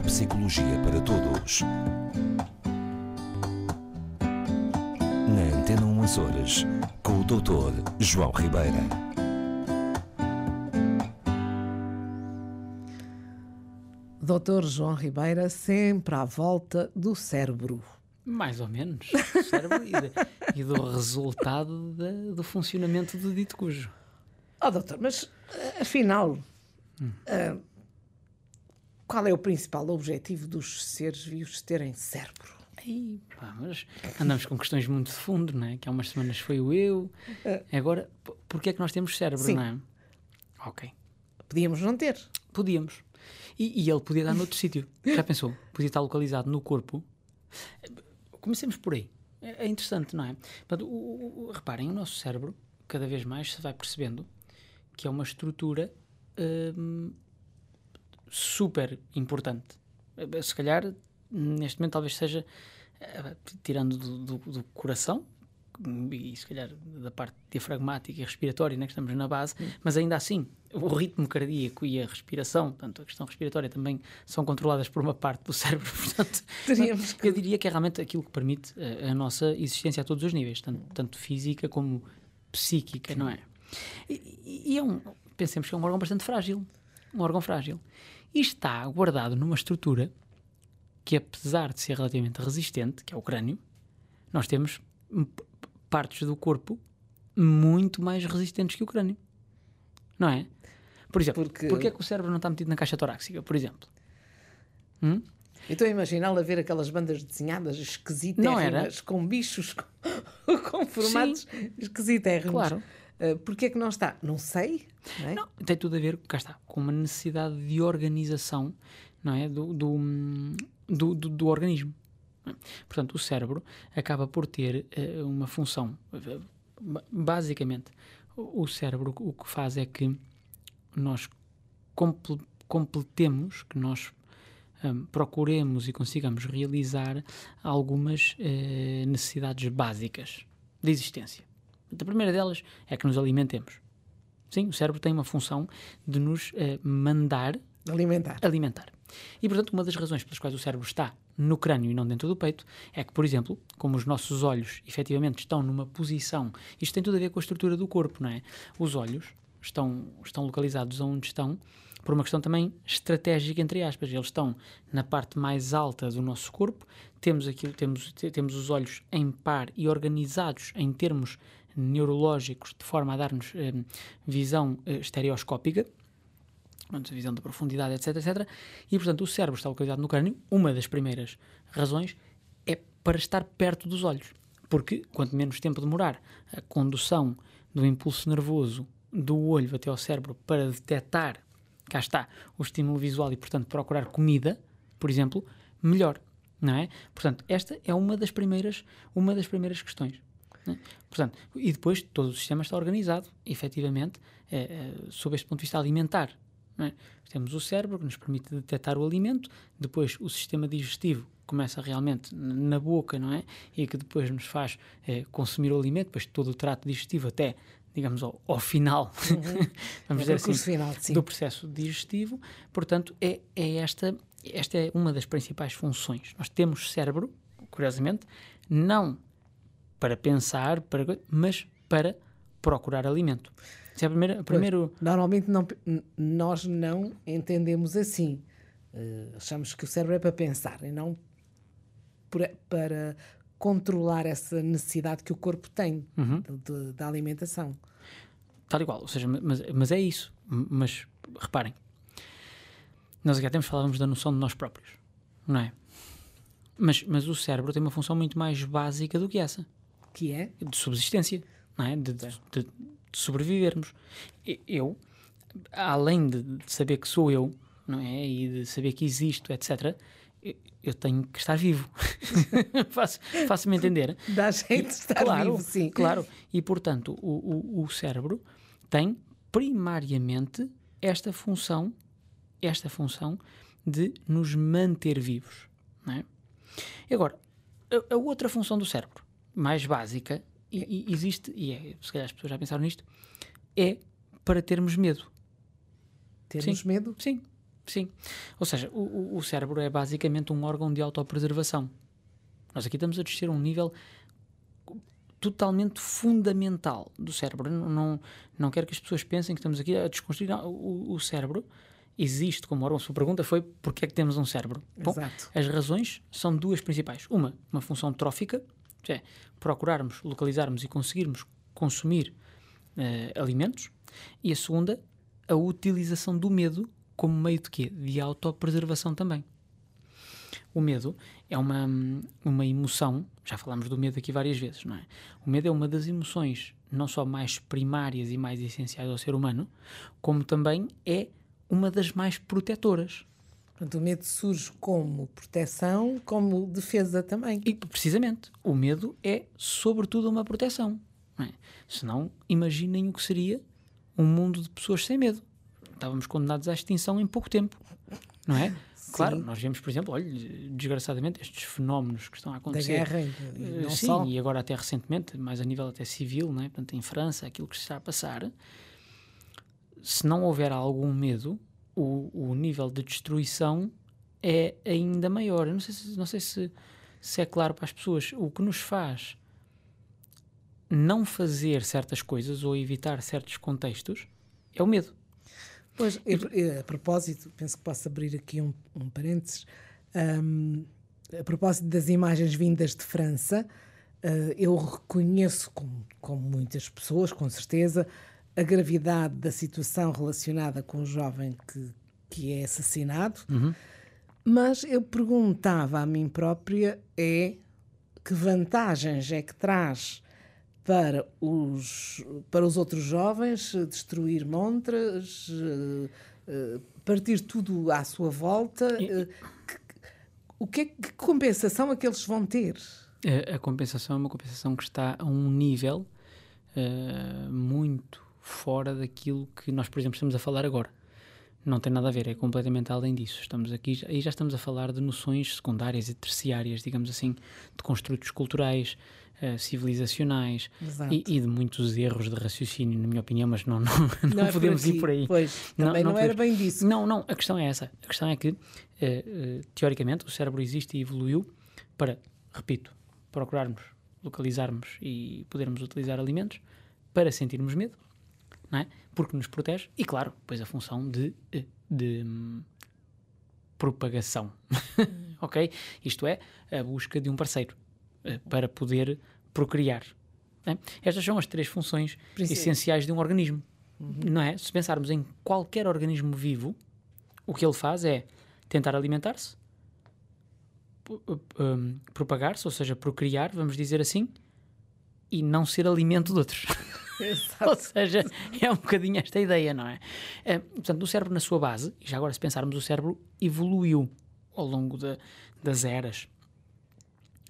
Neuropsicologia para Todos. Na Antena 1 Açores, com o Dr. João Ribeira. Doutor João Ribeira, sempre à volta do cérebro. Mais ou menos. do cérebro e, de- e do resultado da- do funcionamento do dito cujo. Oh, doutor, mas eh, afinal, eh, qual é o principal objetivo dos seres vivos terem cérebro? Aí, pá, mas andamos com questões muito de fundo, não é? Que há umas semanas foi o eu. Agora, p- porquê é que nós temos cérebro, Sim. não é? Ok. Podíamos não ter. Podíamos. E, e ele podia dar noutro sítio. Já pensou? Podia estar localizado no corpo. Comecemos por aí. É, é interessante, não é? Portanto, o- o- o- reparem, o nosso cérebro, cada vez mais se vai percebendo que é uma estrutura hum, super importante. Se calhar, neste momento, talvez seja, eh, tirando do, do- do coração, e se calhar da parte diafragmática e respiratória, né, que estamos na base, mas ainda assim, o ritmo cardíaco e a respiração, portanto, a questão respiratória também são controladas por uma parte do cérebro, portanto, Teríamos eu diria que é realmente aquilo que permite eh, a, nossa existência a todos os níveis, tanto, tanto física como psíquica, não é? E, e- e é um, pensemos que é um órgão bastante frágil, um órgão frágil, e está guardado numa estrutura que, apesar de ser relativamente resistente, que é o crânio, nós temos partes do corpo muito mais resistentes que o crânio. Não é? Por exemplo, Porque- porquê é que o cérebro não está metido na caixa torácica, por exemplo? Hum? Eu estou a imaginá-lo a ver aquelas bandas desenhadas esquisitas, com bichos com, com formatos esquisitérrimos. Claro. Uh, Porquê é que não está? Não sei. Não é? Não, tem tudo a ver, cá está, com uma necessidade de organização não é? do, do, do, do- do organismo. é? Portanto, o cérebro acaba por ter eh, uma função. ba- Basicamente, o cérebro o que faz é que nós comple- completemos, que nós hum, procuremos e consigamos realizar algumas eh, necessidades básicas de existência. A primeira delas é que nos alimentemos. Sim, o cérebro tem uma função de nos eh, mandar Alimentar. alimentar. E, portanto, uma das razões pelas quais o cérebro está no crânio e não dentro do peito é que, por exemplo, como os nossos olhos efetivamente estão numa posição, isto tem tudo a ver com a estrutura do corpo, não é? Os olhos estão, estão localizados onde estão por uma questão também estratégica, entre aspas. Eles estão na parte mais alta do nosso corpo, temos, aquilo, temos, te- temos os olhos em par e organizados em termos neurológicos, de forma a dar-nos eh, visão eh, estereoscópica, portanto, visão da profundidade, etc, etc. E, portanto, o cérebro está localizado no crânio. Uma das primeiras razões é para estar perto dos olhos. Porque quanto menos tempo demorar a condução do impulso nervoso do olho até ao cérebro para detectar, cá está, o estímulo visual e, portanto, procurar comida, por exemplo, melhor. Não é? Portanto, esta é uma das primeiras, uma das primeiras questões. Não é? Portanto, e depois todo o sistema está organizado, efetivamente, eh, eh, sob este ponto de vista alimentar. é? Temos o cérebro que nos permite detectar o alimento, depois o sistema digestivo começa realmente na boca, não é? E que depois nos faz eh, consumir o alimento, depois todo o trato digestivo até, digamos, ao, ao final, vamos O dizer assim, final, do processo digestivo. Portanto, é, é esta, esta é uma das principais funções. Nós temos cérebro, curiosamente, não para pensar, para, mas para procurar alimento. Isso é a primeira, primeiro, Normalmente não, nós não entendemos assim. Eh, achamos que o cérebro é para pensar e não por- para controlar essa necessidade que o corpo tem Uhum. de- de- da alimentação. tal igual, ou seja, mas, mas é isso. Mas reparem, nós aqui há tempos falávamos da noção de nós próprios, não é? Mas, mas o cérebro tem uma função muito mais básica do que essa. Que é? de subsistência, não é? De, de- de- sobrevivermos. Eu, além de saber que sou eu, não é? E de saber que existo, etc., eu- tenho que estar vivo. Faço- Faço-me entender? Dá jeito de estar claro, vivo, sim. Claro. E, portanto, o, o, o cérebro tem primariamente esta função, esta função de nos manter vivos, não é? Agora, a, a outra função do cérebro, mais básica, e, e existe, e é, se calhar as pessoas já pensaram nisto, é para termos medo. Termos Sim. medo? Sim. Sim. Ou seja, o, o- cérebro é basicamente um órgão de autopreservação. Nós aqui estamos a descer a um nível totalmente fundamental do cérebro. Não, não, não quero que as pessoas pensem que estamos aqui a desconstruir. O, o cérebro existe como órgão. A sua pergunta foi porque é que temos um cérebro? Bom, Exato. as razões são duas principais. Uma, uma função trófica, é procurarmos, localizarmos e conseguirmos consumir eh, alimentos. E a segunda, a utilização do medo como meio de quê? De autopreservação também. O medo é uma, uma emoção, já falámos do medo aqui várias vezes, não é? O medo é uma das emoções não só mais primárias e mais essenciais ao ser humano, como também é uma das mais protetoras. Portanto, o medo surge como proteção, como defesa também. E precisamente, o medo é sobretudo uma proteção. Não é? Senão, imaginem o que seria um mundo de pessoas sem medo. Estávamos condenados à extinção em pouco tempo, não é? Claro, nós vemos, por exemplo, olha, desgraçadamente, estes fenómenos que estão a Da acontecer. guerra e, e Eh, não Sim, só. e agora até recentemente, mais a nível até civil, não é? Portanto, em França, aquilo que se está a passar, se não houver algum medo, o, o nível de destruição é ainda maior. Eu não sei, se, não sei se, se é claro para as pessoas. O que nos faz não fazer certas coisas ou evitar certos contextos é o medo. Pois, eu- eu, a propósito, penso que posso abrir aqui um, um parênteses. Ahm, a propósito das imagens vindas de França, ah, eu reconheço, como, como muitas pessoas, com certeza, a gravidade da situação relacionada com o jovem que, que é assassinado, mas eu perguntava a mim própria é que vantagens é que traz para os, para os outros jovens eh, destruir montras, eh, eh, partir tudo à sua volta. que- o que, é, que compensação é que eles vão ter? A, compensação é uma compensação que está a um nível eh, muito fora daquilo que nós, por exemplo, estamos a falar agora. Não tem nada a ver, é completamente além disso. Estamos aqui, aí já estamos a falar de noções secundárias e terciárias, digamos assim, de construtos culturais, eh, civilizacionais e, e de muitos erros de raciocínio, na minha opinião, mas não, não, não, é por podemos ir aqui. por aí. Pois, também não, era podemos. bem disso. Não, não, a questão é essa. A questão é que, eh, teoricamente, o cérebro existe e evoluiu para, repito, procurarmos, localizarmos e podermos utilizar alimentos para sentirmos medo, não é? Porque nos protege e, claro, depois a função de, eh, de hum, propagação, ok? Isto é, a busca de um parceiro eh, para poder procriar. é? Estas são as três funções Princi- essenciais de um organismo, não é? Se pensarmos em qualquer organismo vivo, o que ele faz é tentar alimentar-se, pu- um, propagar-se, ou seja, procriar, vamos dizer assim, e não ser alimento de outros. Ou seja, é um bocadinho esta ideia, não é? Eh, portanto, o cérebro, na sua base, e já agora se pensarmos, o cérebro evoluiu ao longo da- das eras.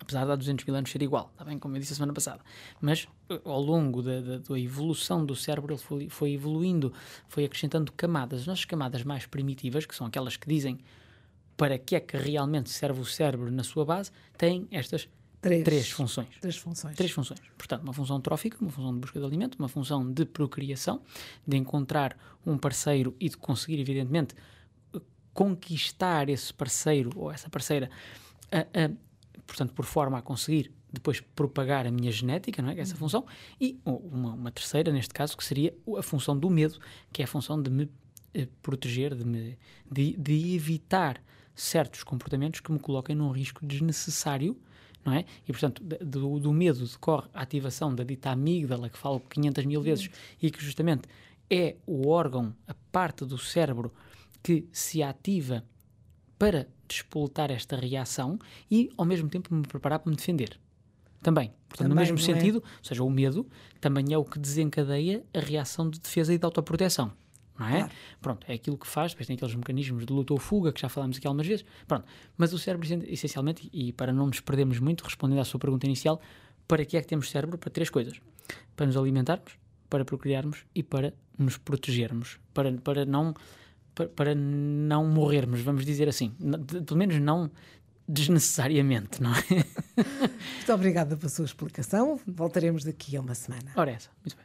Apesar de há 200 mil anos ser igual, está bem? Como eu disse a semana passada. Mas eh, ao longo da, da- da evolução do cérebro, ele foi, foi evoluindo, foi acrescentando camadas. As nossas camadas mais primitivas, que são aquelas que dizem para que é que realmente serve o cérebro na sua base, têm estas Três. três funções. Três funções. Três funções. Portanto, uma função trófica, uma função de busca de alimento, uma função de procriação, de encontrar um parceiro e de conseguir, evidentemente, conquistar esse parceiro ou essa parceira, a- a- portanto, por forma a conseguir depois propagar a minha genética, não é? Essa função. E uma, uma terceira, neste caso, que seria a função do medo, que é a função de me eh, proteger, de, me, de, de evitar certos comportamentos que me coloquem num risco desnecessário, não é? E, portanto, do, do medo decorre a ativação da dita amígdala, que falo 500 mil vezes, e que justamente é o órgão, a parte do cérebro que se ativa para despoletar esta reação e, ao mesmo tempo, me preparar para me defender. Também. Portanto, no Também, mesmo não é? sentido, ou seja, o medo também é o que desencadeia a reação de defesa e de autoproteção. Não é? Claro. Pronto, é aquilo que faz, depois tem aqueles mecanismos de luta ou fuga que já falámos aqui algumas vezes. Pronto, mas o cérebro, essen- essencialmente, e para não nos perdermos muito, respondendo à sua pergunta inicial, para que é que temos cérebro? Para três coisas: para nos alimentarmos, para procriarmos e para nos protegermos, para, para não para, para não morrermos, vamos dizer assim, de- pelo menos não desnecessariamente, não é? Muito obrigada pela sua explicação. Voltaremos daqui a uma semana. Ora, essa, muito bem.